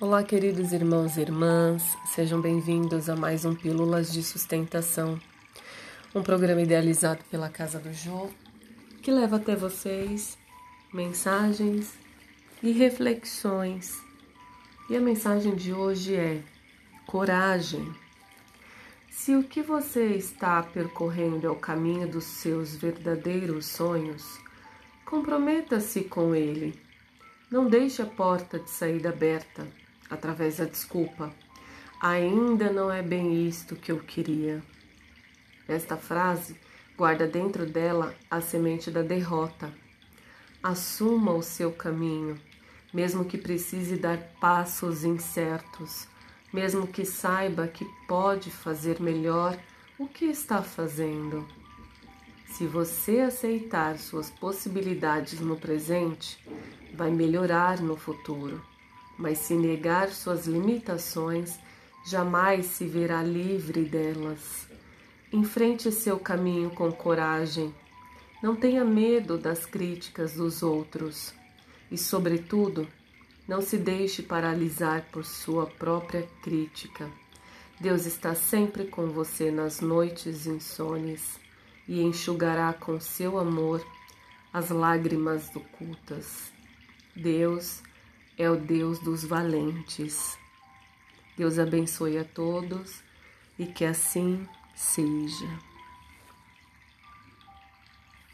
Olá, queridos irmãos e irmãs, sejam bem-vindos a mais um Pílulas de Sustentação, um programa idealizado pela Casa do Jô, que leva até vocês mensagens e reflexões. E a mensagem de hoje é coragem. Se o que você está percorrendo é o caminho dos seus verdadeiros sonhos, comprometa-se com ele. Não deixe a porta de saída aberta através da desculpa. Ainda não é bem isto que eu queria. Esta frase guarda dentro dela a semente da derrota. Assuma o seu caminho, mesmo que precise dar passos incertos, mesmo que saiba que pode fazer melhor o que está fazendo. Se você aceitar suas possibilidades no presente, vai melhorar no futuro mas se negar suas limitações, jamais se verá livre delas. Enfrente seu caminho com coragem. Não tenha medo das críticas dos outros e, sobretudo, não se deixe paralisar por sua própria crítica. Deus está sempre com você nas noites insones e enxugará com seu amor as lágrimas ocultas. Deus é o Deus dos valentes. Deus abençoe a todos e que assim seja.